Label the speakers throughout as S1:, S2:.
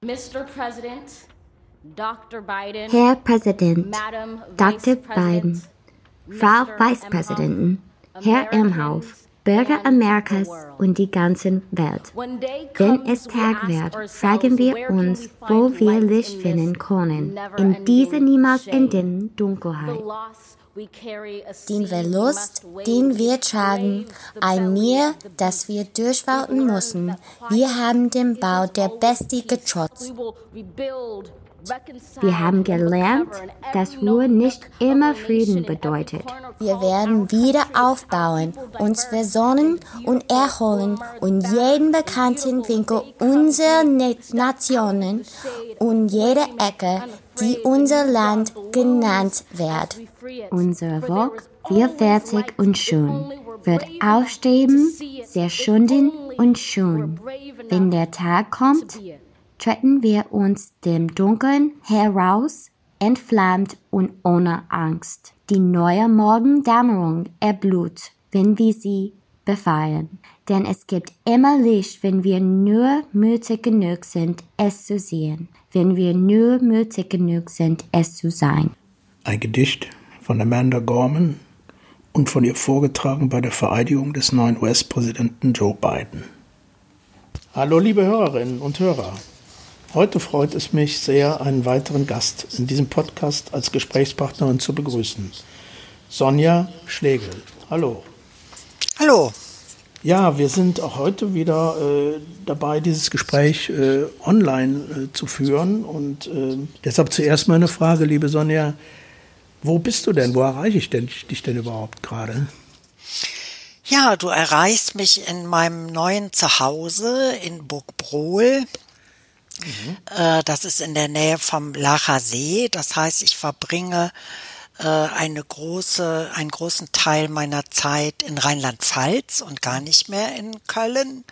S1: Mr. President, Dr. Biden,
S2: Herr Präsident,
S1: Madam
S2: Dr. Biden, Frau. Vizepräsidentin, Herr Imhoff, Bürger Amerikas und die ganze Welt. Wenn es Tag wird, fragen wir uns, wo wir Licht
S1: in
S2: finden können, in dieser niemals endenden Dunkelheit.
S3: Den Verlust, den wir tragen, ein Meer, das wir
S1: We've
S3: müssen. Wir haben den Bau der
S1: peace.
S3: getrotzt.
S2: Wir haben gelernt, dass Ruhe nicht immer Frieden bedeutet.
S3: Wir werden wieder aufbauen, uns versonnen und erholen und jeden bekannten Winkel unserer Ne- Nationen und jede Ecke, die unser Land genannt wird.
S2: Unser
S1: always
S2: fertig und schön, wird aufstreben,
S1: to see it,
S2: sehr
S1: if
S2: schunden
S1: only
S2: und schön. Wenn der Tag kommt, treten wir uns dem Dunkeln heraus, entflammt und ohne Angst. Die neue Morgendämmerung erblüht, wenn wir sie befeiern. Denn es gibt immer Licht, wenn wir nur mutig genug sind, es zu sehen. Wenn wir nur mutig genug sind, es zu sein.
S4: Ein Gedicht von Amanda Gorman und von ihr vorgetragen bei der Vereidigung des neuen US-Präsidenten Joe Biden. Hallo liebe Hörerinnen und Hörer. Heute freut es mich sehr, einen weiteren Gast in diesem Podcast als Gesprächspartnerin zu begrüßen. Sonja Schlegel. Hallo.
S5: Hallo.
S4: Ja, wir sind auch heute wieder äh, dabei, dieses Gespräch äh, online äh, zu führen. Und äh, deshalb zuerst mal eine Frage, liebe Sonja. Wo bist du denn? Wo erreiche ich denn, dich denn überhaupt gerade?
S5: Ja, du erreichst mich in meinem neuen Zuhause in Burgbrohl. Äh, das ist in der Nähe vom Lacher See. Das heißt, ich verbringe eine große, einen großen Teil meiner Zeit in Rheinland-Pfalz und gar nicht mehr in Köln,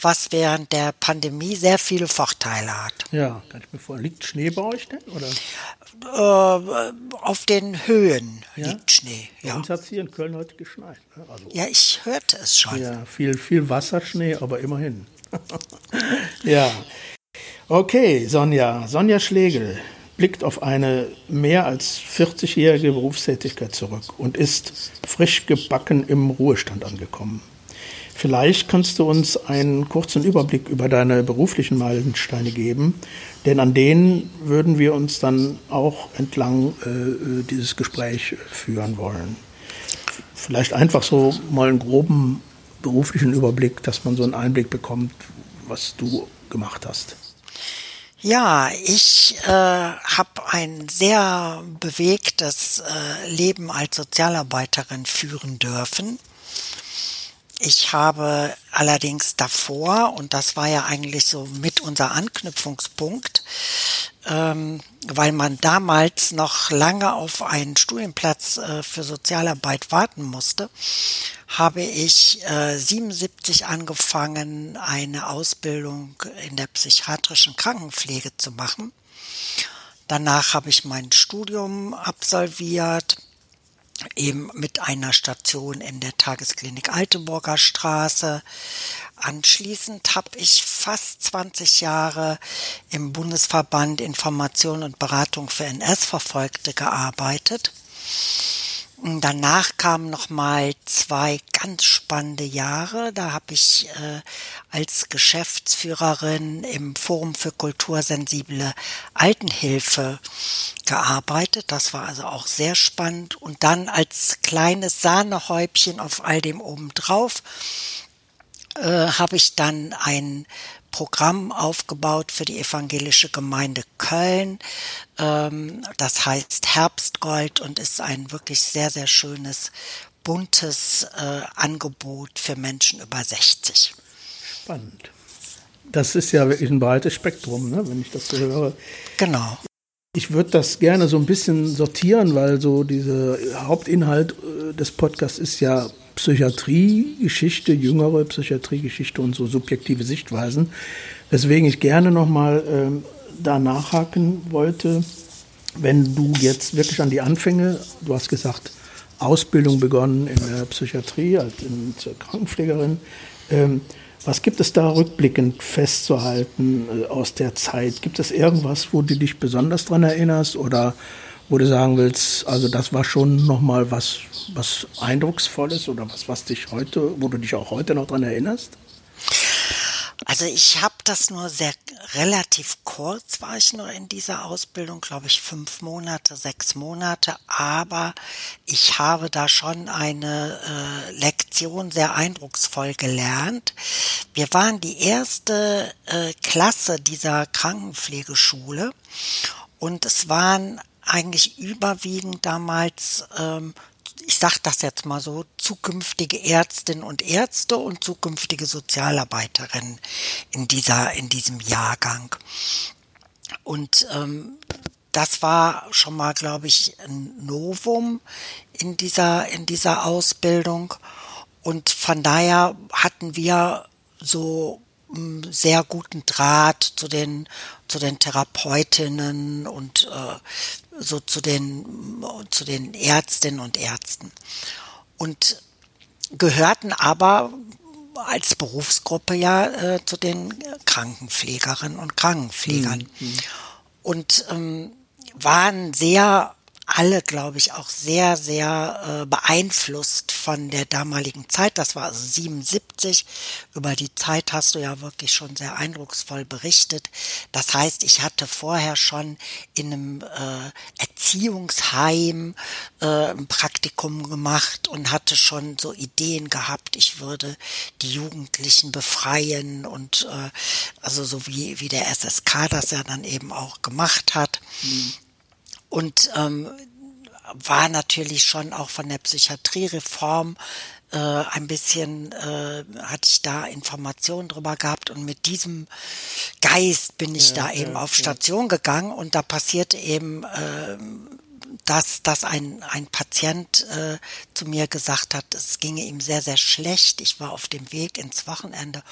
S5: was während der Pandemie sehr viele Vorteile hat.
S4: Ja, kann ich mir vorstellen. Liegt Schnee bei euch denn? Oder?
S5: Äh, auf den Höhen
S4: Ja?
S5: liegt Schnee.
S4: Bei
S5: Ja.
S4: uns hat es hier in Köln heute geschneit. Ne? Also,
S5: ja, ich hörte es schon.
S4: ja, viel, viel Wasserschnee, aber immerhin. ja. Okay, Sonja. Sonja Schlegel blickt auf eine mehr als 40-jährige Berufstätigkeit zurück und ist frisch gebacken im Ruhestand angekommen. Vielleicht kannst du uns einen kurzen Überblick über deine beruflichen Meilensteine geben, denn an denen würden wir uns dann auch entlang äh, dieses Gespräch führen wollen. Vielleicht einfach so mal einen groben beruflichen Überblick, dass man so einen Einblick bekommt, was du gemacht hast.
S5: Ja, ich äh, habe ein sehr bewegtes äh, Leben als Sozialarbeiterin führen dürfen. Ich habe allerdings davor, und das war ja eigentlich so mit unser Anknüpfungspunkt, ähm, weil man damals noch lange auf einen Studienplatz äh, für Sozialarbeit warten musste, habe ich äh, 77 angefangen, eine Ausbildung in der psychiatrischen Krankenpflege zu machen. Danach habe ich mein Studium absolviert, eben mit einer Station in der Tagesklinik Alteburger Straße. Anschließend habe ich fast 20 Jahre im Bundesverband Information und Beratung für NS-Verfolgte gearbeitet. Danach kamen noch mal zwei ganz spannende Jahre. Da habe ich äh, als Geschäftsführerin im Forum für kultursensible Altenhilfe gearbeitet. Das war also auch sehr spannend. Und dann als kleines Sahnehäubchen auf all dem obendrauf äh, habe ich dann ein Programm aufgebaut für die evangelische Gemeinde Köln. Ähm, das heißt Herbstgold und ist ein wirklich sehr, sehr schönes, buntes äh, Angebot für Menschen über 60.
S4: Spannend. Das ist ja wirklich ein breites Spektrum, ne, wenn ich das so höre.
S5: Genau.
S4: Ich würde das gerne so ein bisschen sortieren, weil so dieser Hauptinhalt äh, des Podcasts ist ja Psychiatriegeschichte, jüngere Psychiatriegeschichte und so subjektive Sichtweisen. Weswegen ich gerne nochmal ähm, da nachhaken wollte, wenn du jetzt wirklich an die Anfänge, du hast gesagt, Ausbildung begonnen in der Psychiatrie als Krankenpflegerin. Ähm, was gibt es da rückblickend festzuhalten äh, aus der Zeit? Gibt es irgendwas, wo du dich besonders dran erinnerst oder wo du sagen willst, also das war schon nochmal was, was Eindrucksvolles oder was, was dich heute, wo du dich auch heute noch dran erinnerst?
S5: Also ich habe das nur sehr relativ kurz war ich nur in dieser Ausbildung, glaube ich fünf Monate, sechs Monate, aber ich habe da schon eine äh, Lektion sehr eindrucksvoll gelernt. Wir waren die erste äh, Klasse dieser Krankenpflegeschule und es waren eigentlich überwiegend damals ähm, ich sage das jetzt mal so, zukünftige Ärztinnen und Ärzte und zukünftige Sozialarbeiterinnen in dieser, in diesem Jahrgang. Und ähm, das war schon mal, glaube ich, ein Novum in dieser, in dieser Ausbildung. Und von daher hatten wir so sehr guten Draht zu den zu den Therapeutinnen und äh, so zu den zu den Ärztinnen und Ärzten und gehörten aber als Berufsgruppe ja äh, zu den Krankenpflegerinnen und Krankenpflegern mhm. und ähm, waren sehr alle, glaube ich, auch sehr, sehr äh, beeinflusst von der damaligen Zeit. Das war also 77. Über die Zeit hast du ja wirklich schon sehr eindrucksvoll berichtet. Das heißt, ich hatte vorher schon in einem äh, Erziehungsheim äh, ein Praktikum gemacht und hatte schon so Ideen gehabt, ich würde die Jugendlichen befreien und äh, also so wie, wie der SSK das ja dann eben auch gemacht hat. Mhm und ähm, war natürlich schon auch von der Psychiatriereform äh, ein bisschen, äh, hatte ich da Informationen drüber gehabt. Und mit diesem Geist bin ich ja, da eben ja, auf Station ja. gegangen. Und da passierte eben, äh, dass, dass ein, ein Patient äh, zu mir gesagt hat, es ginge ihm sehr, sehr schlecht. Ich war auf dem Weg ins Wochenende.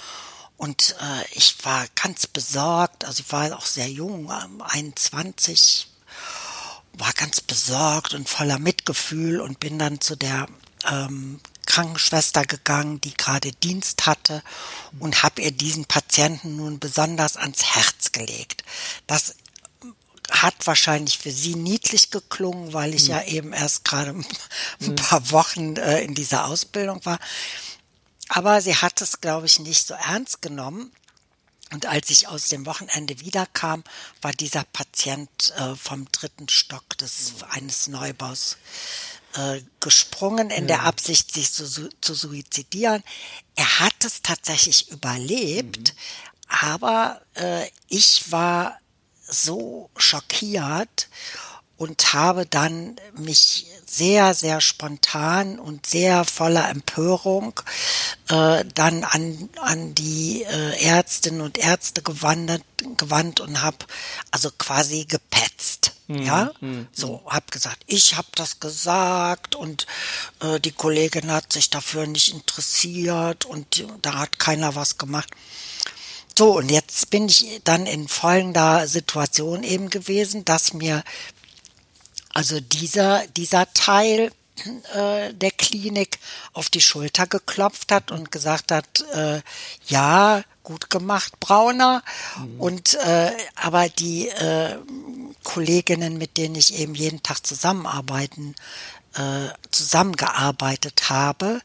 S5: Und äh, ich war ganz besorgt, also ich war auch sehr jung, 21, war ganz besorgt und voller Mitgefühl und bin dann zu der ähm, Krankenschwester gegangen, die gerade Dienst hatte und habe ihr diesen Patienten nun besonders ans Herz gelegt. Das hat wahrscheinlich für sie niedlich geklungen, weil ich mhm. ja eben erst gerade ein hm. paar Wochen äh, in dieser Ausbildung war. Aber sie hat es, glaube ich, nicht so ernst genommen. Und als ich aus dem Wochenende wiederkam, war dieser Patient äh, vom dritten Stock des eines Neubaus äh, gesprungen in ja. der Absicht, sich zu, zu suizidieren. Er hat es tatsächlich überlebt, mhm. aber äh, ich war so schockiert und habe dann mich sehr, sehr spontan und sehr voller Empörung äh, dann an, an die äh, Ärztinnen und Ärzte gewandt, gewandt und habe also quasi gepetzt. Mhm. Ja, mhm. so hab gesagt, ich habe das gesagt und äh, die Kollegin hat sich dafür nicht interessiert und da hat keiner was gemacht. So, und jetzt bin ich dann in folgender Situation eben gewesen, dass mir also dieser, dieser Teil äh, der Klinik auf die Schulter geklopft hat und gesagt hat, äh, ja, gut gemacht, Brauner. Mhm. Und äh, aber die äh, Kolleginnen, mit denen ich eben jeden Tag zusammenarbeiten, äh, zusammengearbeitet habe,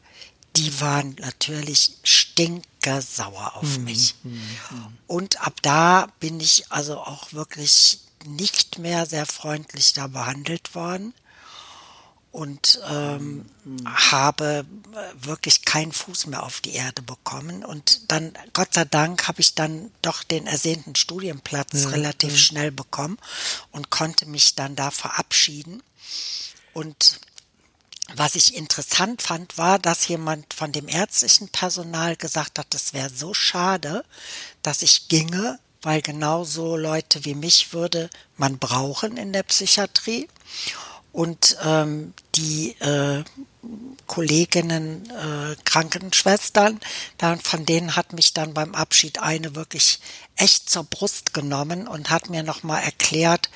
S5: die waren natürlich stinkersauer auf mhm. mich. Mhm. Und ab da bin ich also auch wirklich nicht mehr sehr freundlich da behandelt worden und ähm, mhm. habe wirklich keinen Fuß mehr auf die Erde bekommen. Und dann, Gott sei Dank, habe ich dann doch den ersehnten Studienplatz ja, relativ ja. schnell bekommen und konnte mich dann da verabschieden. Und was ich interessant fand, war, dass jemand von dem ärztlichen Personal gesagt hat, es wäre so schade, dass ich ginge, weil genauso Leute wie mich würde man brauchen in der Psychiatrie. Und ähm, die äh, Kolleginnen, äh, Krankenschwestern, dann, von denen hat mich dann beim Abschied eine wirklich echt zur Brust genommen und hat mir nochmal erklärt,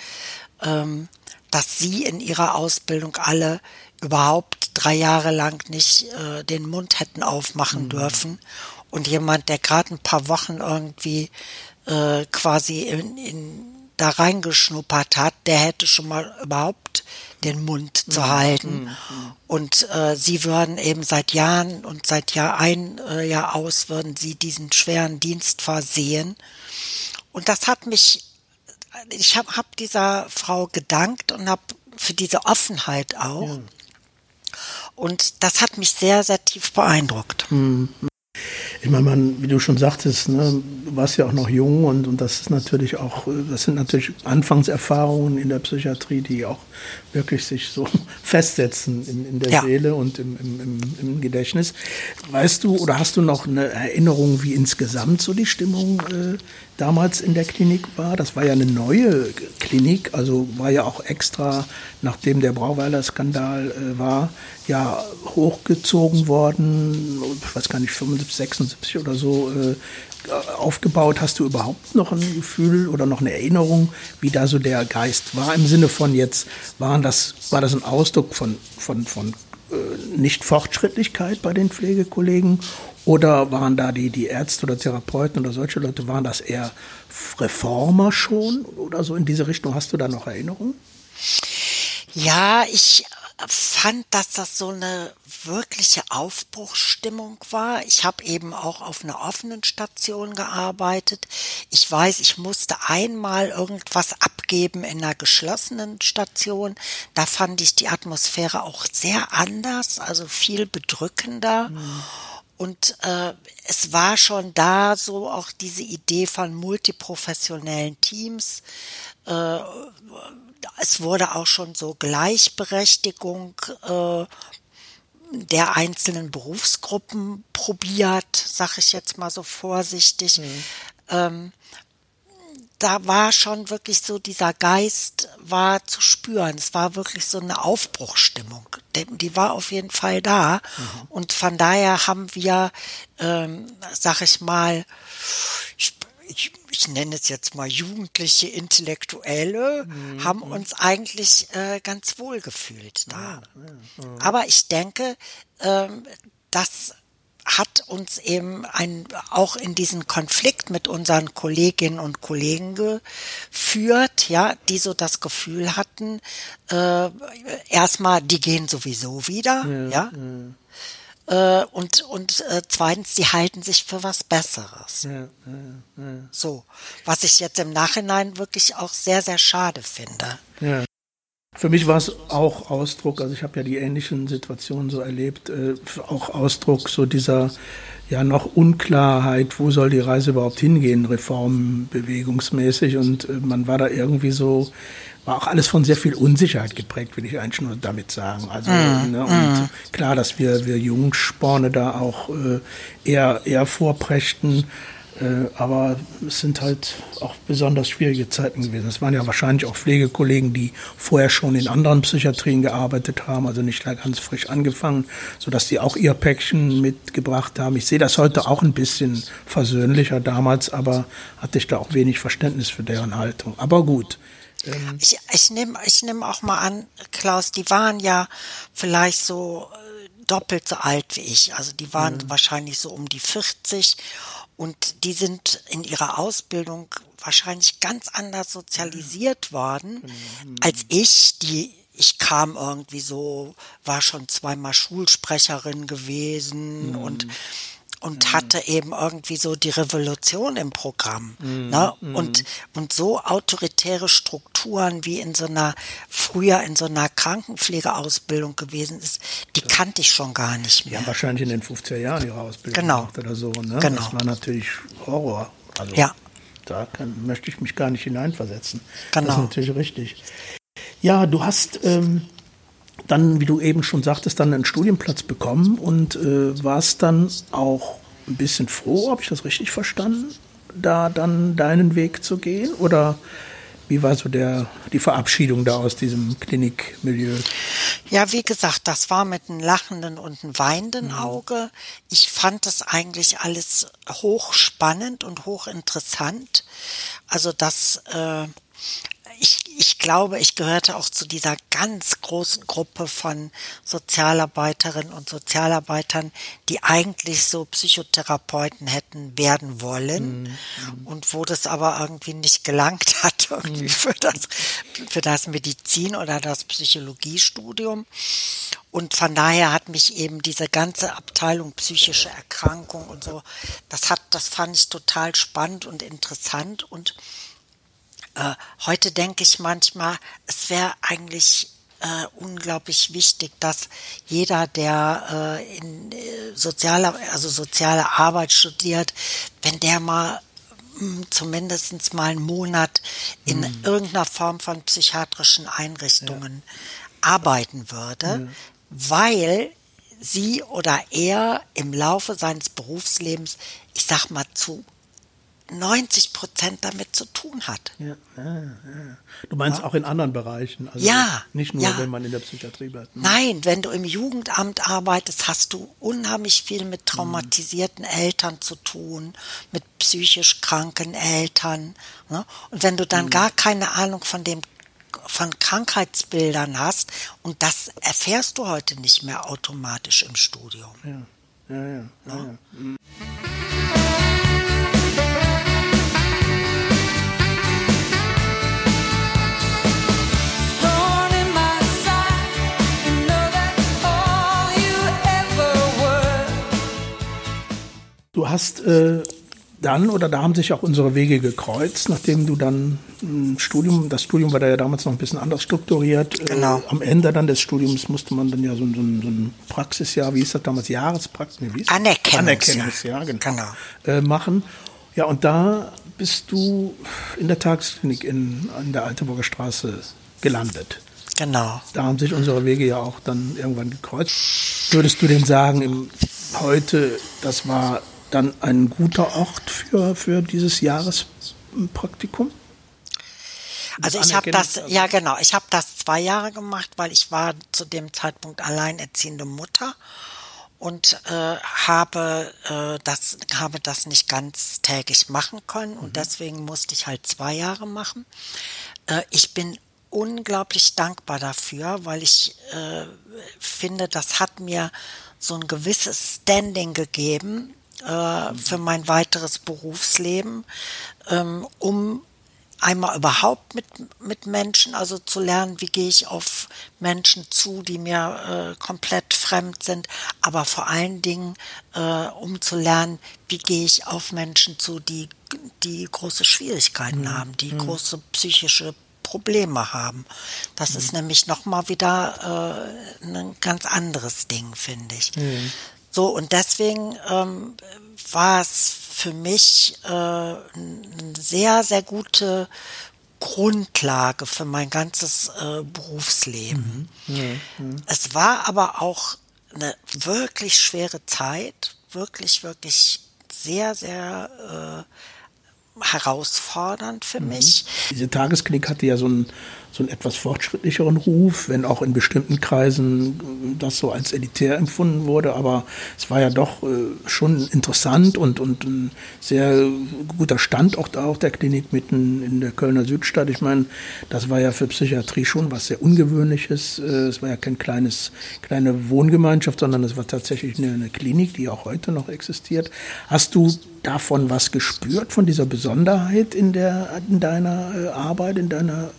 S5: ähm, dass sie in ihrer Ausbildung alle überhaupt drei Jahre lang nicht äh, den Mund hätten aufmachen mhm. dürfen. Und jemand, der gerade ein paar Wochen irgendwie äh, quasi in, in, da reingeschnuppert hat, der hätte schon mal überhaupt den Mund zu mhm. halten. Mhm. Und äh, sie würden eben seit Jahren und seit Jahr ein, äh, Jahr aus würden sie diesen schweren Dienst versehen. Und das hat mich, ich habe hab dieser Frau gedankt und habe für diese Offenheit auch. Ja. Und das hat mich sehr, sehr tief beeindruckt. Mhm.
S4: Ich meine, man, wie du schon sagtest, ne, du warst ja auch noch jung und, und das ist natürlich auch, das sind natürlich Anfangserfahrungen in der Psychiatrie, die auch wirklich sich so festsetzen in, in der ja. Seele und im, im, im, Gedächtnis. Weißt du oder hast du noch eine Erinnerung, wie insgesamt so die Stimmung äh, damals in der Klinik war? Das war ja eine neue Klinik, also war ja auch extra, nachdem der Brauweiler-Skandal äh, war, ja hochgezogen worden, ich weiß gar nicht, 75, 76 oder so, äh, aufgebaut? Hast du überhaupt noch ein Gefühl oder noch eine Erinnerung, wie da so der Geist war? Im Sinne von jetzt, waren das, war das ein Ausdruck von, von, von äh, Nicht-Fortschrittlichkeit bei den Pflegekollegen? Oder waren da die, die Ärzte oder Therapeuten oder solche Leute, waren das eher Reformer schon oder so in diese Richtung? Hast du da noch Erinnerungen?
S5: Ja, ich fand, dass das so eine wirkliche Aufbruchsstimmung war. Ich habe eben auch auf einer offenen Station gearbeitet. Ich weiß, ich musste einmal irgendwas abgeben in einer geschlossenen Station. Da fand ich die Atmosphäre auch sehr anders, also viel bedrückender. Mhm. Und äh, es war schon da so auch diese Idee von multiprofessionellen Teams. Äh, es wurde auch schon so Gleichberechtigung äh, der einzelnen Berufsgruppen probiert, sag ich jetzt mal so vorsichtig. Mhm. Ähm, da war schon wirklich so dieser Geist war zu spüren. Es war wirklich so eine Aufbruchstimmung. Die war auf jeden Fall da. Mhm. Und von daher haben wir, ähm, sag ich mal, ich, ich, ich nenne es jetzt mal jugendliche Intellektuelle, mhm. haben uns eigentlich äh, ganz wohl gefühlt da. Ja, Aber ich denke, ähm, das hat uns eben ein, auch in diesen Konflikt mit unseren Kolleginnen und Kollegen geführt, ja, die so das Gefühl hatten, äh, erstmal, die gehen sowieso wieder, ja. ja. Äh, und und äh, zweitens, die halten sich für was Besseres. Ja. So, was ich jetzt im Nachhinein wirklich auch sehr, sehr schade finde.
S4: Für mich war es auch Ausdruck, also ich habe ja die ähnlichen Situationen so erlebt, äh, auch Ausdruck so dieser ja noch Unklarheit, wo soll die Reise überhaupt hingehen, reformbewegungsmäßig und äh, man war da irgendwie so, war auch alles von sehr viel Unsicherheit geprägt, will ich eigentlich nur damit sagen. Also mm, ne, und mm. klar, dass wir wir Jungsporne da auch äh, eher eher vorprächten äh, aber es sind halt auch besonders schwierige Zeiten gewesen. Es waren ja wahrscheinlich auch Pflegekollegen, die vorher schon in anderen Psychiatrien gearbeitet haben, also nicht da ganz frisch angefangen, sodass die auch ihr Päckchen mitgebracht haben. Ich sehe das heute auch ein bisschen versöhnlicher damals, aber hatte ich da auch wenig Verständnis für deren Haltung. Aber gut.
S5: Ähm ich, ich nehme ich nehm auch mal an, Klaus, die waren ja vielleicht so äh, doppelt so alt wie ich. Also die waren mhm. wahrscheinlich so um die 40 und die sind in ihrer Ausbildung wahrscheinlich ganz anders sozialisiert worden genau. als ich, die ich kam irgendwie so, war schon zweimal Schulsprecherin gewesen mhm. und und mhm. hatte eben irgendwie so die Revolution im Programm. Mhm. Ne? Mhm. Und, und so autoritäre Strukturen wie in so einer, früher in so einer Krankenpflegeausbildung gewesen ist, die ja. kannte ich schon gar nicht mehr.
S4: Ja, wahrscheinlich in den 50er Jahren ihre Ausbildung
S5: genau.
S4: oder so. Ne?
S5: Genau.
S4: Das war natürlich Horror. Also,
S5: ja.
S4: Da kann, möchte ich mich gar nicht hineinversetzen.
S5: Genau.
S4: Das ist natürlich richtig. Ja, du hast ähm, dann, wie du eben schon sagtest, dann einen Studienplatz bekommen und äh, warst dann auch ein bisschen froh, habe ich das richtig verstanden, da dann deinen Weg zu gehen? Oder wie war so der, die Verabschiedung da aus diesem Klinikmilieu?
S5: Ja, wie gesagt, das war mit einem lachenden und einem weinenden mhm. Auge. Ich fand das eigentlich alles hochspannend und hochinteressant. Also das äh, ich, glaube, ich gehörte auch zu dieser ganz großen Gruppe von Sozialarbeiterinnen und Sozialarbeitern, die eigentlich so Psychotherapeuten hätten werden wollen mhm. und wo das aber irgendwie nicht gelangt hat irgendwie mhm. für das, für das Medizin oder das Psychologiestudium. Und von daher hat mich eben diese ganze Abteilung psychische Erkrankung und so, das hat, das fand ich total spannend und interessant und äh, heute denke ich manchmal, es wäre eigentlich äh, unglaublich wichtig, dass jeder, der äh, in äh, soziale, also soziale Arbeit studiert, wenn der mal hm, zumindest mal einen Monat in mhm. irgendeiner Form von psychiatrischen Einrichtungen ja. arbeiten würde, ja. weil sie oder er im Laufe seines Berufslebens, ich sag mal, zu 90 Prozent damit zu tun hat.
S4: Ja, ja, ja. Du meinst auch in anderen Bereichen?
S5: Also ja.
S4: Nicht nur, wenn man in der Psychiatrie bleibt.
S5: Ne? Nein, wenn du im Jugendamt arbeitest, hast du unheimlich viel mit traumatisierten mhm. Eltern zu tun, mit psychisch kranken Eltern. Ne? Und wenn du dann mhm. gar keine Ahnung von dem von Krankheitsbildern hast, und das erfährst du heute nicht mehr automatisch im Studium.
S4: Ja, ja, ja. ja. Mhm. Hast äh, dann oder da haben sich auch unsere Wege gekreuzt, nachdem du dann ein Studium, das Studium war da ja damals noch ein bisschen anders strukturiert.
S5: Äh, genau.
S4: Äh, am Ende dann des Studiums musste man dann ja so, so, so ein Praxisjahr, wie hieß das damals, Jahrespraxis? Nee,
S5: Anerkennungsjahr.
S4: Anerkennungsjahr, genau. genau. Äh, machen. Ja, und da bist du in der Tagesklinik in, in der Altenburger Straße gelandet.
S5: Genau.
S4: Da haben sich unsere Wege ja auch dann irgendwann gekreuzt. Würdest du denn sagen, im, heute, das war dann ein guter Ort für, für dieses Jahrespraktikum?
S5: Also ich habe das, ja genau, ich habe das zwei Jahre gemacht, weil ich war zu dem Zeitpunkt alleinerziehende Mutter und äh, habe äh, das habe das nicht ganz täglich machen können und mhm. deswegen musste ich halt zwei Jahre machen. Äh, ich bin unglaublich dankbar dafür, weil ich äh, finde, das hat mir so ein gewisses Standing gegeben, äh, für mein weiteres Berufsleben, ähm, um einmal überhaupt mit, mit Menschen, also zu lernen, wie gehe ich auf Menschen zu, die mir äh, komplett fremd sind, aber vor allen Dingen, äh, um zu lernen, wie gehe ich auf Menschen zu, die, die große Schwierigkeiten mhm. haben, die mhm. große psychische Probleme haben. Das mhm. ist nämlich nochmal wieder äh, ein ganz anderes Ding, finde ich. So, und deswegen ähm, war es für mich äh, eine sehr, sehr gute Grundlage für mein ganzes äh, Berufsleben. Mhm. Mhm. Es war aber auch eine wirklich schwere Zeit, wirklich, wirklich sehr, sehr äh, herausfordernd für mhm. mich.
S4: Diese Tagesklinik hatte ja so ein so einen etwas fortschrittlicheren Ruf, wenn auch in bestimmten Kreisen das so als elitär empfunden wurde. Aber es war ja doch äh, schon interessant und, und ein sehr guter Standort auch der Klinik mitten in der Kölner Südstadt. Ich meine, das war ja für Psychiatrie schon was sehr Ungewöhnliches. Äh, es war ja kein kleines, kleine Wohngemeinschaft, sondern es war tatsächlich eine, eine Klinik, die auch heute noch existiert. Hast du davon was gespürt, von dieser Besonderheit in, der, in deiner äh, Arbeit, in deiner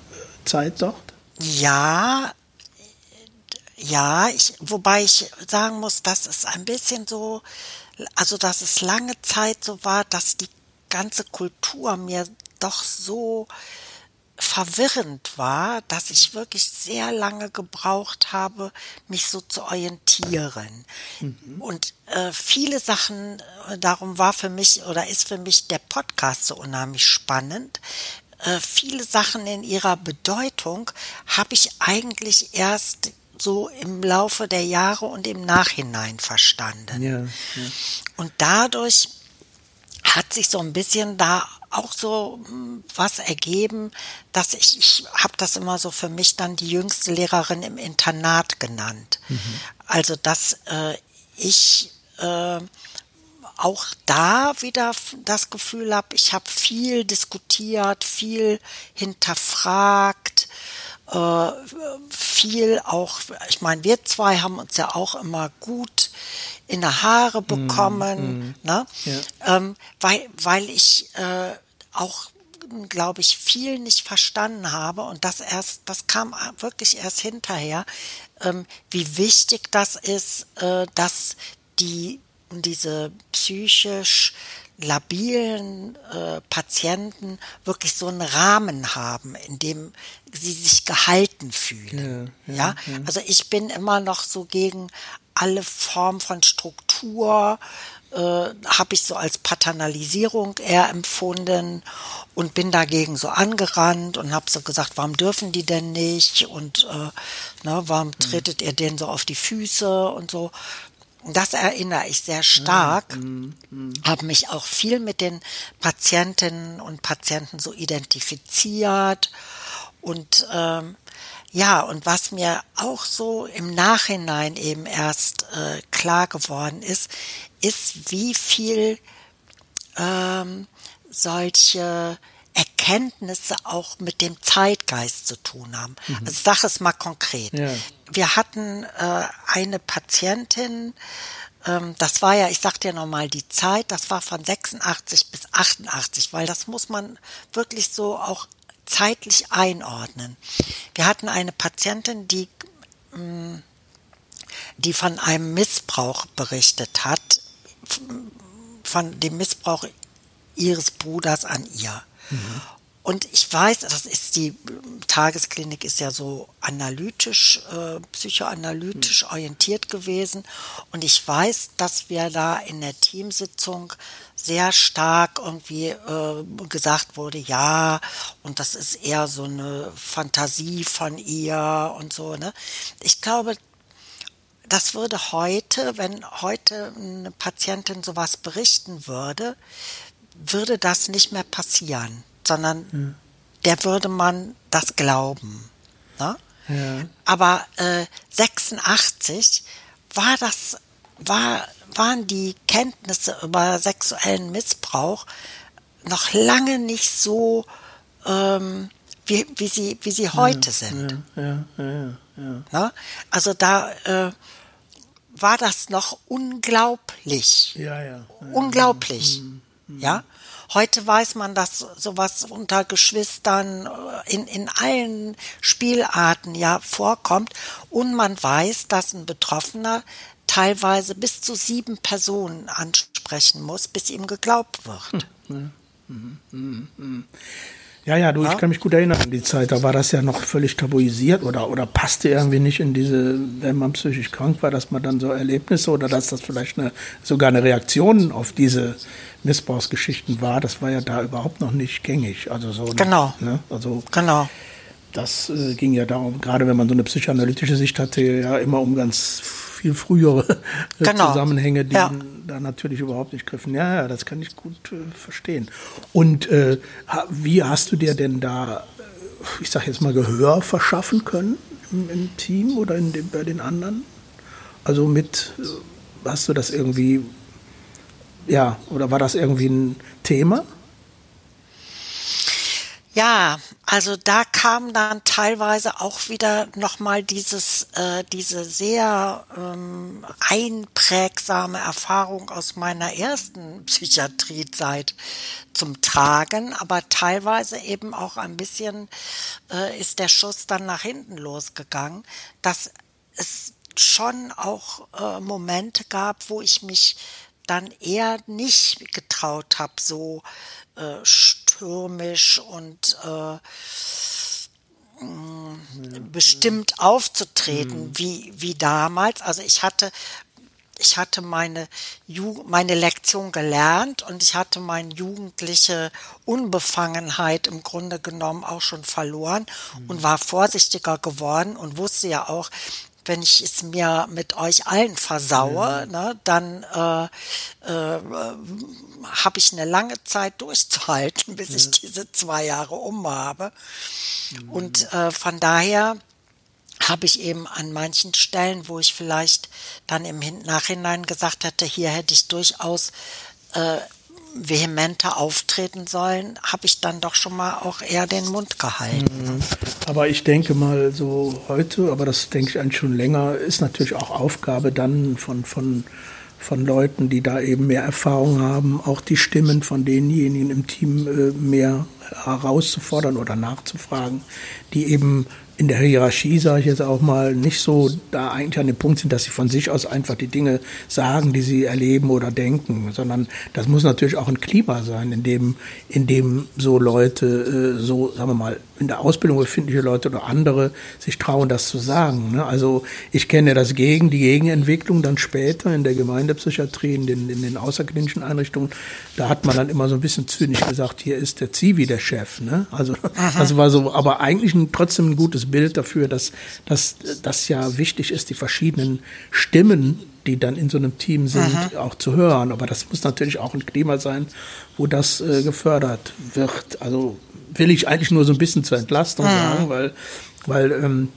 S4: Zeit dort?
S5: Ja, ja, ich, wobei ich sagen muss, dass es ein bisschen so, also dass es lange Zeit so war, dass die ganze Kultur mir doch so verwirrend war, dass ich wirklich sehr lange gebraucht habe, mich so zu orientieren. Mhm. Und äh, viele Sachen, äh, darum war für mich oder ist für mich der Podcast so unheimlich spannend, äh, viele Sachen in ihrer Bedeutung habe ich eigentlich erst so im Laufe der Jahre und im Nachhinein verstanden. Ja, ja. Und dadurch hat sich so ein bisschen da auch so hm, was ergeben, dass ich, ich habe das immer so für mich dann die jüngste Lehrerin im Internat genannt. Mhm. Also, dass äh, ich äh, auch da wieder das Gefühl habe, ich habe viel diskutiert, viel hinterfragt, äh, viel auch, ich meine, wir zwei haben uns ja auch immer gut in der Haare mm, bekommen, mm, mm. ne? Ja. Ähm, weil, weil ich äh, auch glaube ich, viel nicht verstanden habe und das erst, das kam wirklich erst hinterher, ähm, wie wichtig das ist, äh, dass die diese psychisch labilen äh, Patienten wirklich so einen Rahmen haben, in dem sie sich gehalten fühlen. Ja, ja, ja? also ich bin immer noch so gegen alle Formen von Struktur, äh, habe ich so als Paternalisierung eher empfunden und bin dagegen so angerannt und habe so gesagt, warum dürfen die denn nicht und äh, ne, warum mhm. tretet ihr denen so auf die Füße und so. Das erinnere ich sehr stark, mhm. mhm. habe mich auch viel mit den Patientinnen und Patienten so identifiziert und ähm, ja, und was mir auch so im Nachhinein eben erst äh, klar geworden ist, ist, wie viel ähm, solche Erkenntnisse auch mit dem Zeitgeist zu tun haben. Mhm. Also ich sage es mal konkret. Ja. Wir hatten äh, eine Patientin, ähm, das war ja, ich sag dir nochmal die Zeit, das war von 86 bis 88, weil das muss man wirklich so auch zeitlich einordnen. Wir hatten eine Patientin, die, mm, die von einem Missbrauch berichtet hat, von dem Missbrauch ihres Bruders an ihr. Mhm. Und ich weiß, das ist die Tagesklinik ist ja so analytisch, äh, psychoanalytisch mhm. orientiert gewesen. Und ich weiß, dass wir da in der Teamsitzung sehr stark irgendwie äh, gesagt wurde, ja, und das ist eher so eine Fantasie von ihr und so. Ne? Ich glaube, das würde heute, wenn heute eine Patientin sowas berichten würde, würde das nicht mehr passieren, sondern ja. der würde man das glauben. Ne? Ja. Aber äh, 86 war das, war, waren die Kenntnisse über sexuellen Missbrauch noch lange nicht so, ähm, wie, wie, sie, wie sie heute ja, sind. Ja, ja, ne? Also da äh, war das noch unglaublich. Unglaublich. Mhm. Ja. Heute weiß man, dass sowas unter Geschwistern äh, in, in allen Spielarten ja vorkommt. Und man weiß, dass ein Betroffener teilweise bis zu sieben Personen ansprechen muss, bis ihm geglaubt wird. Hm. Mhm.
S4: Mhm. Ja, ja, du, ich kann mich gut erinnern an die Zeit, da war das ja noch völlig tabuisiert oder, oder passte irgendwie nicht in diese, wenn man psychisch krank war, dass man dann so Erlebnisse oder dass das vielleicht eine, sogar eine Reaktion auf diese Missbrauchsgeschichten war, das war ja da überhaupt noch nicht gängig. Also so,
S5: genau.
S4: Ne? Also
S5: genau.
S4: Das äh, ging ja darum, gerade wenn man so eine psychoanalytische Sicht hatte, ja immer um ganz viel frühere äh, genau. Zusammenhänge, die ja. da natürlich überhaupt nicht griffen. Ja, ja, das kann ich gut äh, verstehen. Und äh, wie hast du dir denn da, äh, ich sag jetzt mal, Gehör verschaffen können im, im Team oder in dem, bei den anderen? Also mit, hast du das irgendwie ja, oder war das irgendwie ein Thema?
S5: Ja, also da kam dann teilweise auch wieder nochmal dieses, äh, diese sehr ähm, einprägsame Erfahrung aus meiner ersten Psychiatriezeit zum Tragen, aber teilweise eben auch ein bisschen äh, ist der Schuss dann nach hinten losgegangen, dass es schon auch äh, Momente gab, wo ich mich dann eher nicht getraut habe, so äh, stürmisch und äh, mm, bestimmt aufzutreten mhm. wie, wie damals. Also ich hatte, ich hatte meine, Ju meine Lektion gelernt und ich hatte meine jugendliche Unbefangenheit im Grunde genommen auch schon verloren mhm. und war vorsichtiger geworden und wusste ja auch, wenn ich es mir mit euch allen versaue, ja. ne, dann äh, äh, habe ich eine lange Zeit durchzuhalten, bis ja. ich diese zwei Jahre um habe. Mhm. Und äh, von daher habe ich eben an manchen Stellen, wo ich vielleicht dann im Nachhinein gesagt hätte, hier hätte ich durchaus äh, vehementer auftreten sollen, habe ich dann doch schon mal auch eher den Mund gehalten.
S4: Mhm. Aber ich denke mal so heute, aber das denke ich eigentlich schon länger, ist natürlich auch Aufgabe dann von, von, von Leuten, die da eben mehr Erfahrung haben, auch die Stimmen von denjenigen im Team äh, mehr herauszufordern oder nachzufragen, die eben in der Hierarchie, sage ich jetzt auch mal, nicht so da eigentlich an dem Punkt sind, dass sie von sich aus einfach die Dinge sagen, die sie erleben oder denken, sondern das muss natürlich auch ein Klima sein, in dem, in dem so Leute, äh, so, sagen wir mal, in der Ausbildung befindliche Leute oder andere sich trauen, das zu sagen. Ne? Also ich kenne das Gegen, die Gegenentwicklung dann später in der Gemeindepsychiatrie, in den, in den außerklinischen Einrichtungen, da hat man dann immer so ein bisschen zynisch gesagt, hier ist der Zivi der Chef. Ne? Also das war so, aber eigentlich ein, trotzdem ein gutes Bild dafür, dass, dass das ja wichtig ist, die verschiedenen Stimmen, die dann in so einem Team sind, Aha. auch zu hören. Aber das muss natürlich auch ein Klima sein, wo das äh, gefördert wird. Also will ich eigentlich nur so ein bisschen zur Entlastung Aha. sagen, weil, weil ähm,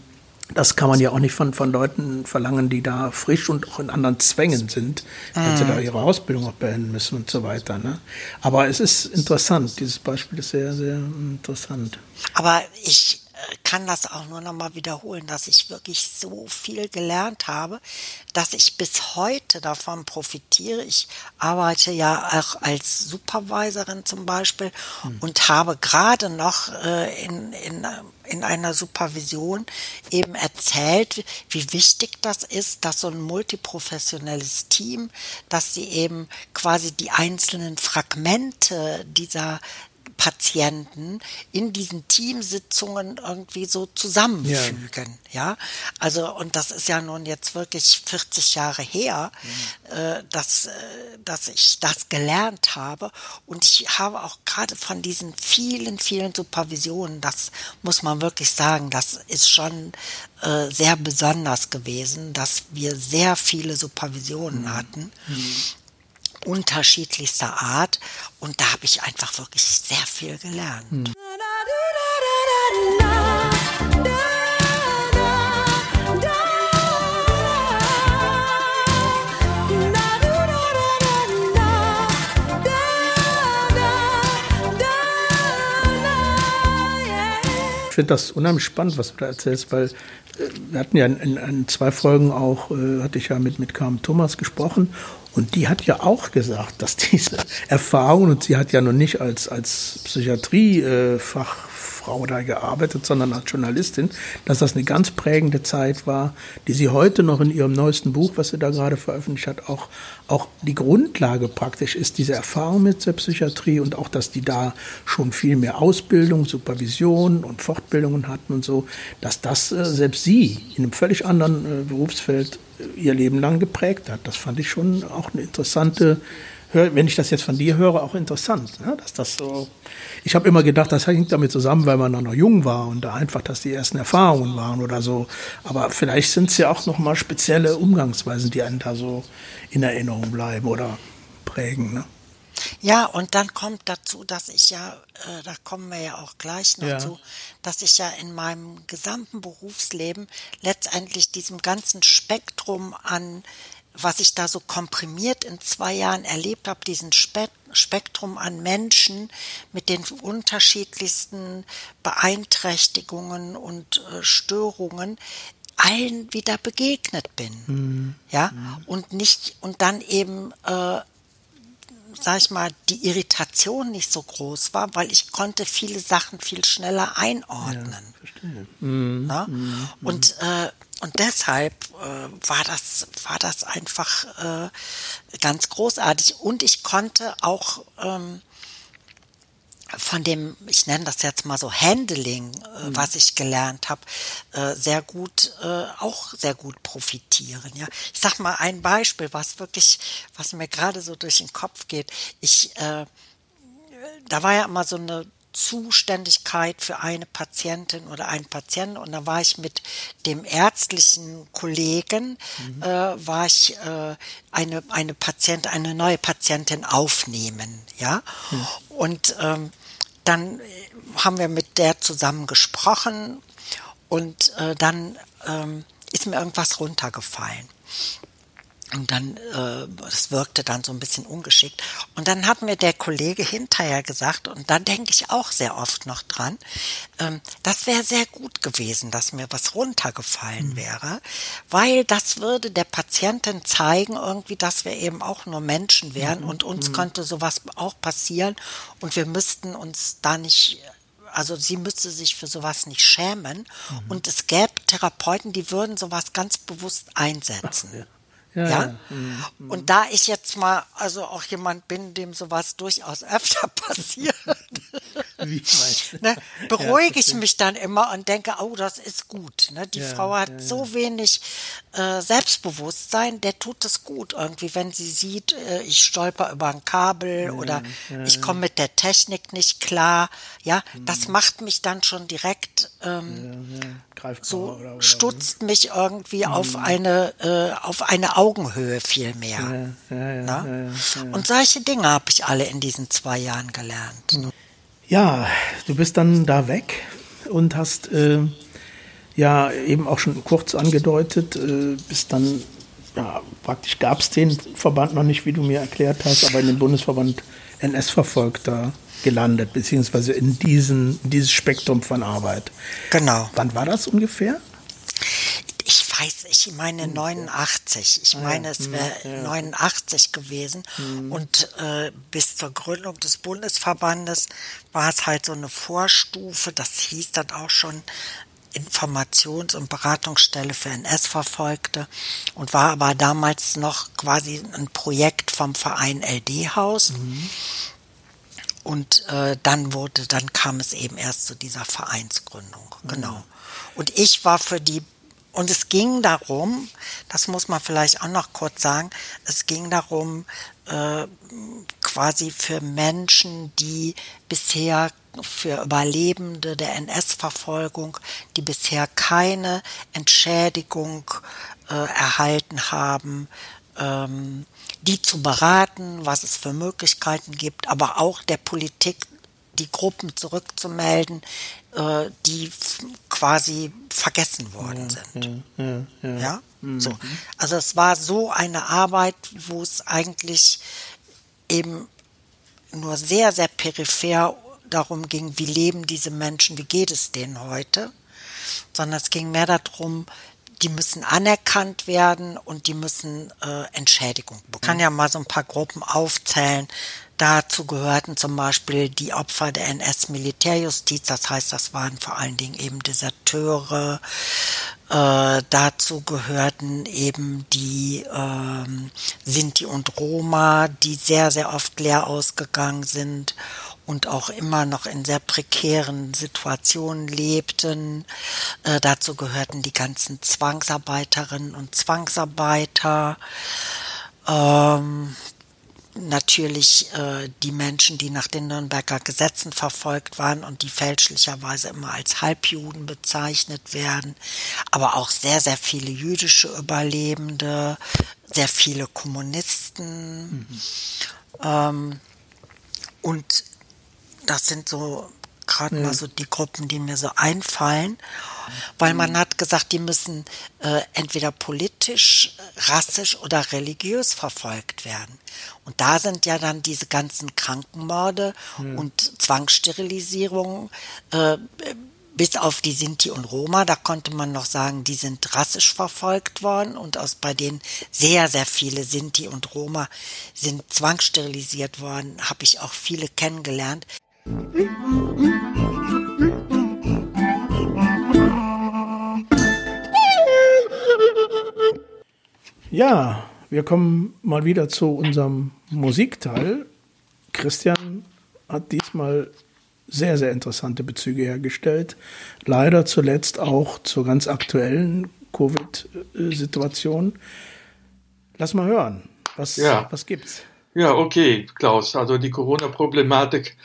S4: das kann man ja auch nicht von, von Leuten verlangen, die da frisch und auch in anderen Zwängen sind, wenn sie da ihre Ausbildung auch beenden müssen und so weiter. Ne? Aber es ist interessant, dieses Beispiel ist sehr, sehr interessant.
S5: Aber ich kann das auch nur noch mal wiederholen, dass ich wirklich so viel gelernt habe, dass ich bis heute davon profitiere. Ich arbeite ja auch als Supervisorin zum Beispiel hm. und habe gerade noch äh, in, in, in einer Supervision eben erzählt, wie wichtig das ist, dass so ein multiprofessionelles Team, dass sie eben quasi die einzelnen Fragmente dieser Patienten in diesen Teamsitzungen irgendwie so zusammenfügen. Ja. ja, also und das ist ja nun jetzt wirklich 40 Jahre her, mhm. äh, dass, äh, dass ich das gelernt habe und ich habe auch gerade von diesen vielen, vielen Supervisionen, das muss man wirklich sagen, das ist schon äh, sehr besonders gewesen, dass wir sehr viele Supervisionen mhm. hatten. Mhm unterschiedlichster Art. Und da habe ich einfach wirklich sehr viel gelernt. Hm.
S4: Ich finde das unheimlich spannend, was du da erzählst, weil äh, wir hatten ja in, in, in zwei Folgen auch, äh, hatte ich ja mit, mit Carmen Thomas gesprochen und die hat ja auch gesagt, dass diese Erfahrung, und sie hat ja noch nicht als, als Psychiatriefachfrau da gearbeitet, sondern als Journalistin, dass das eine ganz prägende Zeit war, die sie heute noch in ihrem neuesten Buch, was sie da gerade veröffentlicht hat, auch, auch die Grundlage praktisch ist, diese Erfahrung mit der Psychiatrie und auch, dass die da schon viel mehr Ausbildung, Supervision und Fortbildungen hatten und so, dass das äh, selbst sie in einem völlig anderen äh, Berufsfeld ihr Leben lang geprägt hat. Das fand ich schon auch eine interessante, wenn ich das jetzt von dir höre, auch interessant, ne? dass das so. Ich habe immer gedacht, das hängt damit zusammen, weil man dann noch jung war und da einfach, dass die ersten Erfahrungen waren oder so. Aber vielleicht sind es ja auch noch mal spezielle Umgangsweisen, die einen da so in Erinnerung bleiben oder prägen. Ne?
S5: Ja, und dann kommt dazu, dass ich ja, äh, da kommen wir ja auch gleich noch ja. zu, dass ich ja in meinem gesamten Berufsleben letztendlich diesem ganzen Spektrum an, was ich da so komprimiert in zwei Jahren erlebt habe, diesen Spe Spektrum an Menschen mit den unterschiedlichsten Beeinträchtigungen und äh, Störungen, allen wieder begegnet bin. Mhm. Ja, mhm. und nicht, und dann eben äh, sag ich mal, die Irritation nicht so groß war, weil ich konnte viele Sachen viel schneller einordnen. Ja, verstehe. Mhm. Ne? Mhm. Und äh, und deshalb äh, war das war das einfach äh, ganz großartig und ich konnte auch ähm, von dem, ich nenne das jetzt mal so Handling, äh, mhm. was ich gelernt habe, äh, sehr gut, äh, auch sehr gut profitieren. Ja, ich sag mal ein Beispiel, was wirklich, was mir gerade so durch den Kopf geht. Ich, da war ja immer so eine Zuständigkeit für eine Patientin oder einen Patienten und da war ich mit dem ärztlichen Kollegen mhm. äh, war ich äh, eine eine Patient eine neue Patientin aufnehmen ja mhm. und ähm, dann haben wir mit der zusammen gesprochen und äh, dann ähm, ist mir irgendwas runtergefallen. Und dann, äh, das wirkte dann so ein bisschen ungeschickt. Und dann hat mir der Kollege hinterher gesagt, und da denke ich auch sehr oft noch dran, ähm, das wäre sehr gut gewesen, dass mir was runtergefallen mhm. wäre, weil das würde der Patientin zeigen, irgendwie, dass wir eben auch nur Menschen wären mhm. und uns mhm. könnte sowas auch passieren und wir müssten uns da nicht also sie müsste sich für sowas nicht schämen. Mhm. Und es gäbe Therapeuten, die würden sowas ganz bewusst einsetzen. Ach, ja. Ja. ja? Mhm. Und da ich jetzt mal also auch jemand bin, dem sowas durchaus öfter passiert, Wie ne, beruhige ich mich dann immer und denke, oh, das ist gut. Ne? Die Frau hat so wenig äh, Selbstbewusstsein, der tut es gut irgendwie, wenn sie sieht, äh, ich stolper über ein Kabel oder ich komme mit der Technik nicht klar. Ja, das macht mich dann schon direkt ähm, so oder, oder, stutzt oder. mich irgendwie auf eine äh, auf eine Augenhöhe viel mehr. Ne? Und solche Dinge habe ich alle in diesen zwei Jahren gelernt.
S4: Ja, du bist dann da weg und hast äh, ja eben auch schon kurz angedeutet, äh, bist dann, ja, praktisch gab es den Verband noch nicht, wie du mir erklärt hast, aber in den Bundesverband NS-Verfolgter gelandet, beziehungsweise in, diesen, in dieses Spektrum von Arbeit.
S5: Genau.
S4: Wann war das ungefähr?
S5: Weiß, ich meine 89. Ich meine, es wäre 89 gewesen. Mhm. Und äh, bis zur Gründung des Bundesverbandes war es halt so eine Vorstufe. Das hieß dann auch schon Informations- und Beratungsstelle für NS-Verfolgte und war aber damals noch quasi ein Projekt vom Verein LD-Haus. Mhm. Und äh, dann wurde, dann kam es eben erst zu dieser Vereinsgründung. Mhm. Genau. Und ich war für die und es ging darum, das muss man vielleicht auch noch kurz sagen, es ging darum, äh, quasi für Menschen, die bisher für Überlebende der NS-Verfolgung, die bisher keine Entschädigung äh, erhalten haben, ähm, die zu beraten, was es für Möglichkeiten gibt, aber auch der Politik die Gruppen zurückzumelden, äh, die quasi vergessen worden sind. Ja, ja, ja. Mhm. so. Also es war so eine Arbeit, wo es eigentlich eben nur sehr, sehr peripher darum ging, wie leben diese Menschen, wie geht es denen heute, sondern es ging mehr darum, die müssen anerkannt werden und die müssen äh, Entschädigung bekommen. Ich kann ja mal so ein paar Gruppen aufzählen. Dazu gehörten zum Beispiel die Opfer der NS-Militärjustiz, das heißt, das waren vor allen Dingen eben Deserteure. Äh, dazu gehörten eben die ähm, Sinti und Roma, die sehr, sehr oft leer ausgegangen sind und auch immer noch in sehr prekären Situationen lebten. Äh, dazu gehörten die ganzen Zwangsarbeiterinnen und Zwangsarbeiter. Ähm, natürlich äh, die Menschen, die nach den Nürnberger Gesetzen verfolgt waren und die fälschlicherweise immer als Halbjuden bezeichnet werden, aber auch sehr, sehr viele jüdische Überlebende, sehr viele Kommunisten. Mhm. Ähm, und das sind so gerade mhm. mal so die Gruppen, die mir so einfallen, weil man hat gesagt, die müssen äh, entweder politisch, rassisch oder religiös verfolgt werden. Und da sind ja dann diese ganzen Krankenmorde mhm. und Zwangssterilisierungen, äh, bis auf die Sinti und Roma, da konnte man noch sagen, die sind rassisch verfolgt worden und aus bei denen sehr, sehr viele Sinti und Roma sind zwangssterilisiert worden, habe ich auch viele kennengelernt.
S4: Ja, wir kommen mal wieder zu unserem Musikteil. Christian hat diesmal sehr, sehr interessante Bezüge hergestellt. Leider zuletzt auch zur ganz aktuellen Covid-Situation. Lass mal hören. Was, ja. was gibt's?
S3: Ja, okay, Klaus. Also die Corona-Problematik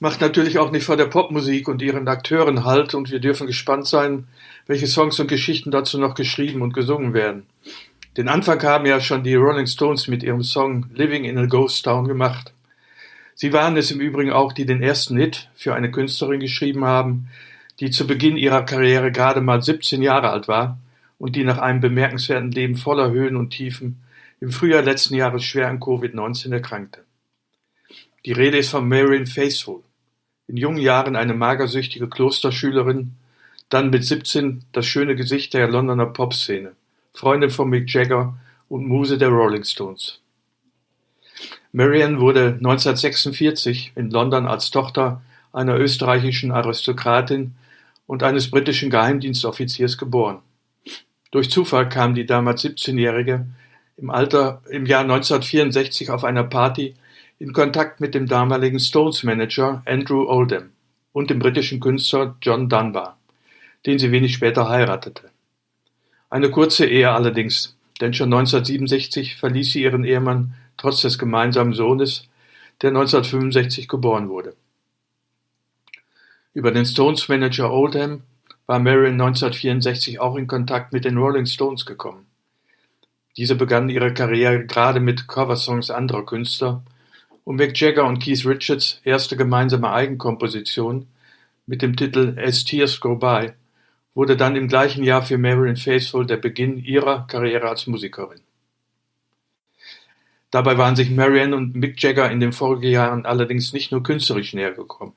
S3: macht natürlich auch nicht vor der Popmusik und ihren Akteuren Halt und wir dürfen gespannt sein, welche Songs und Geschichten dazu noch geschrieben und gesungen werden. Den Anfang haben ja schon die Rolling Stones mit ihrem Song Living in a Ghost Town gemacht. Sie waren es im Übrigen auch, die den ersten Hit für eine Künstlerin geschrieben haben, die zu Beginn ihrer Karriere gerade mal 17 Jahre alt war und die nach einem bemerkenswerten Leben voller Höhen und Tiefen im Frühjahr letzten Jahres schwer an Covid-19 erkrankte. Die Rede ist von Marion Faithfull, in jungen Jahren eine magersüchtige Klosterschülerin, dann mit 17 das schöne Gesicht der Londoner Popszene, Freundin von Mick Jagger und Muse der Rolling Stones. Marianne wurde 1946 in London als Tochter einer österreichischen Aristokratin und eines britischen Geheimdienstoffiziers geboren. Durch Zufall kam die damals 17-Jährige im im Jahr 1964 auf einer Party in Kontakt mit dem damaligen Stones-Manager Andrew Oldham und dem britischen Künstler John Dunbar, den sie wenig später heiratete. Eine kurze Ehe allerdings, denn schon 1967 verließ sie ihren Ehemann trotz des gemeinsamen Sohnes, der 1965 geboren wurde. Über den Stones-Manager Oldham war Marion 1964 auch in Kontakt mit den Rolling Stones gekommen. Diese begannen ihre Karriere gerade mit Coversongs anderer Künstler und Mick Jagger und Keith Richards erste gemeinsame Eigenkomposition mit dem Titel As Tears Go By wurde dann im gleichen Jahr für Marion Faithfull der Beginn ihrer Karriere als Musikerin. Dabei waren sich Marion und Mick Jagger in den Folgejahren allerdings nicht nur künstlerisch näher gekommen.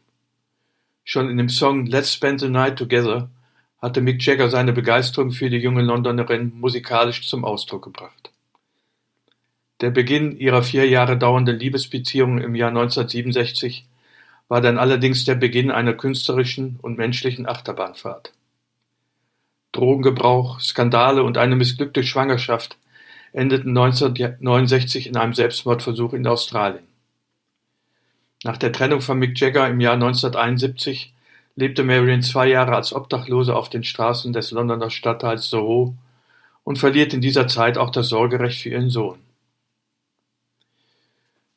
S3: Schon in dem Song Let's Spend the Night Together hatte Mick Jagger seine Begeisterung für die junge Londonerin musikalisch zum Ausdruck gebracht. Der Beginn ihrer vier Jahre dauernden Liebesbeziehung im Jahr 1967 war dann allerdings der Beginn einer künstlerischen und menschlichen Achterbahnfahrt. Drogengebrauch, Skandale und eine missglückte Schwangerschaft endeten 1969 in einem Selbstmordversuch in Australien. Nach der Trennung von Mick Jagger im Jahr 1971 lebte Marion zwei Jahre als Obdachlose auf den Straßen des Londoner Stadtteils Soho und verliert in dieser Zeit auch das Sorgerecht für ihren Sohn.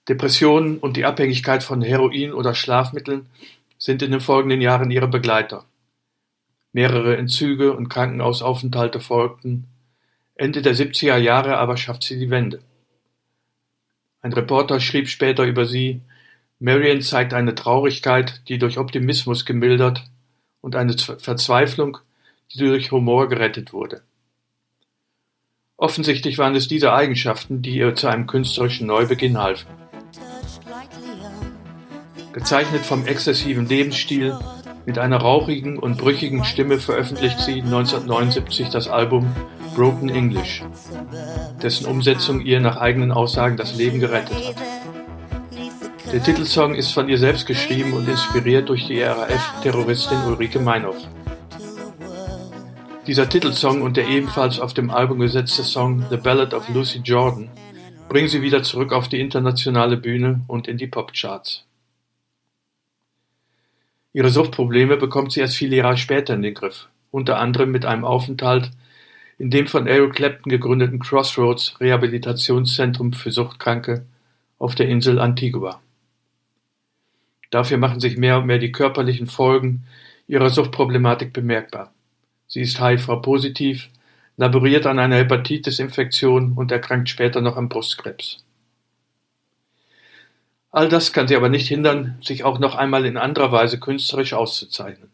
S3: Depressionen und die Abhängigkeit von Heroin oder Schlafmitteln sind in den folgenden Jahren ihre Begleiter. Mehrere Entzüge und Krankenhausaufenthalte folgten, Ende der 70er Jahre aber schafft sie die Wende. Ein Reporter schrieb später über sie, Marion zeigt eine Traurigkeit, die durch Optimismus gemildert, und eine Verzweiflung, die durch Humor gerettet wurde. Offensichtlich waren es diese Eigenschaften, die ihr zu einem künstlerischen Neubeginn halfen. Gezeichnet vom exzessiven Lebensstil, mit einer rauchigen und brüchigen Stimme veröffentlicht sie 1979 das Album Broken English, dessen Umsetzung ihr nach eigenen Aussagen das Leben gerettet hat. Der Titelsong ist von ihr selbst geschrieben und inspiriert durch die RAF-Terroristin Ulrike Meinhoff. Dieser Titelsong und der ebenfalls auf dem Album gesetzte Song The Ballad of Lucy Jordan bringen sie wieder zurück auf die internationale Bühne und in die Popcharts. Ihre Suchtprobleme bekommt sie erst viele Jahre später in den Griff, unter anderem mit einem Aufenthalt in dem von Eric Clapton gegründeten Crossroads Rehabilitationszentrum für Suchtkranke auf der Insel Antigua. Dafür machen sich mehr und mehr die körperlichen Folgen ihrer Suchtproblematik bemerkbar. Sie ist HIV-positiv, laboriert an einer Hepatitis-Infektion und erkrankt später noch an Brustkrebs. All das kann sie aber nicht hindern, sich auch noch einmal in anderer Weise künstlerisch auszuzeichnen.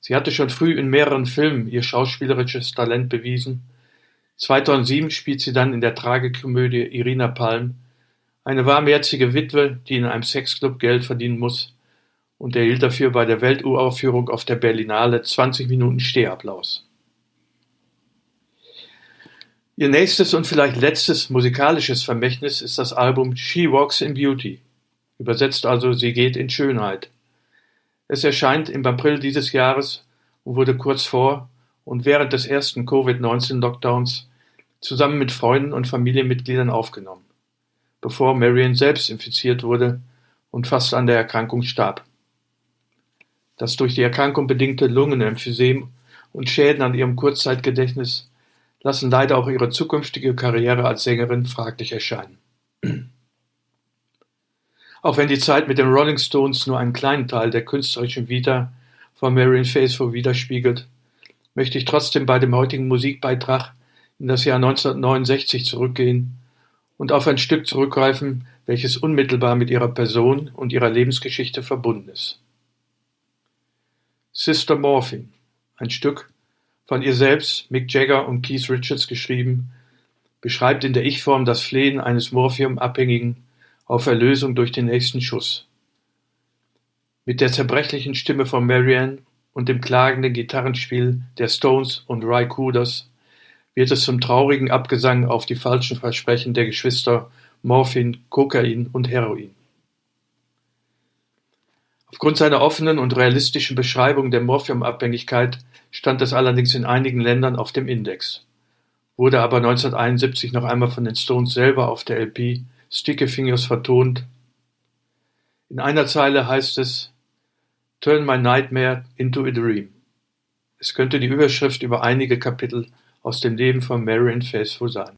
S3: Sie hatte schon früh in mehreren Filmen ihr schauspielerisches Talent bewiesen. 2007 spielt sie dann in der Tragikomödie Irina Palm eine warmherzige Witwe, die in einem Sexclub Geld verdienen muss und erhielt dafür bei der Welturaufführung auf der Berlinale 20 Minuten Stehapplaus. Ihr nächstes und vielleicht letztes musikalisches Vermächtnis ist das Album She Walks in Beauty, übersetzt also Sie geht in Schönheit. Es erscheint im April dieses Jahres und wurde kurz vor und während des ersten Covid-19-Lockdowns zusammen mit Freunden und Familienmitgliedern aufgenommen bevor Marion selbst infiziert wurde und fast an der Erkrankung starb. Das durch die Erkrankung bedingte Lungenemphysem und Schäden an ihrem Kurzzeitgedächtnis lassen leider auch ihre zukünftige Karriere als Sängerin fraglich erscheinen. Auch wenn die Zeit mit den Rolling Stones nur einen kleinen Teil der künstlerischen Vita von Marion Faithfull widerspiegelt, möchte ich trotzdem bei dem heutigen Musikbeitrag in das Jahr 1969 zurückgehen und auf ein Stück zurückgreifen, welches unmittelbar mit ihrer Person und ihrer Lebensgeschichte verbunden ist. Sister Morphine, ein Stück von ihr selbst, Mick Jagger und Keith Richards geschrieben, beschreibt in der Ich-Form das Flehen eines Morphium-Abhängigen auf Erlösung durch den nächsten Schuss. Mit der zerbrechlichen Stimme von Marianne und dem klagenden Gitarrenspiel der Stones und Ry Cooders wird es zum traurigen Abgesang auf die falschen Versprechen der Geschwister Morphin, Kokain und Heroin. Aufgrund seiner offenen und realistischen Beschreibung der Morphiumabhängigkeit stand es allerdings in einigen Ländern auf dem Index, wurde aber 1971 noch einmal von den Stones selber auf der LP Sticky Fingers vertont. In einer Zeile heißt es Turn my nightmare into a dream. Es könnte die Überschrift über einige Kapitel aus dem Leben von Marion Faithfull sein.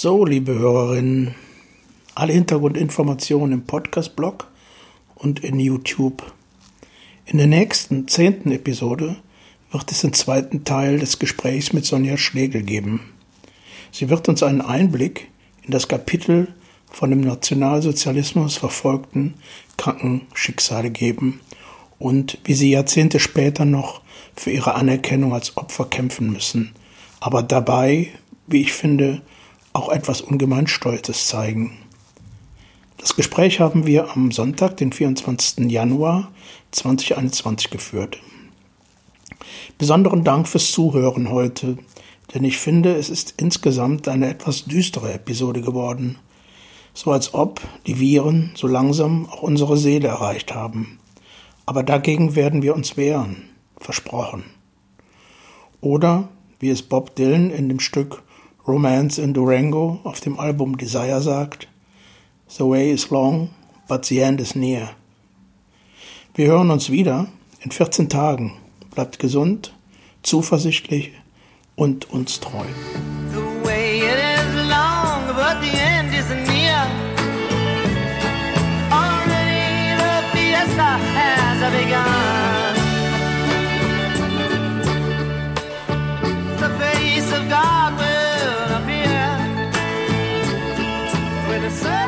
S4: So, liebe Hörerinnen, alle Hintergrundinformationen im Podcast-Blog und in YouTube. In der nächsten, zehnten Episode wird es den zweiten Teil des Gesprächs mit Sonja Schlegel geben. Sie wird uns einen Einblick in das Kapitel von dem Nationalsozialismus verfolgten Krankenschicksale geben und wie sie Jahrzehnte später noch für ihre Anerkennung als Opfer kämpfen müssen, aber dabei, wie ich finde, auch etwas ungemein Stolzes zeigen. Das Gespräch haben wir am Sonntag, den 24. Januar 2021 geführt. Besonderen Dank fürs Zuhören heute, denn ich finde, es ist insgesamt eine etwas düstere Episode geworden. So als ob die Viren so langsam auch unsere Seele erreicht haben. Aber dagegen werden wir uns wehren, versprochen. Oder, wie es Bob Dylan in dem Stück Romance in Durango auf dem Album Desire sagt, The way is long, but the end is near. Wir hören uns wieder in 14 Tagen. Bleibt gesund, zuversichtlich und uns treu. the sun.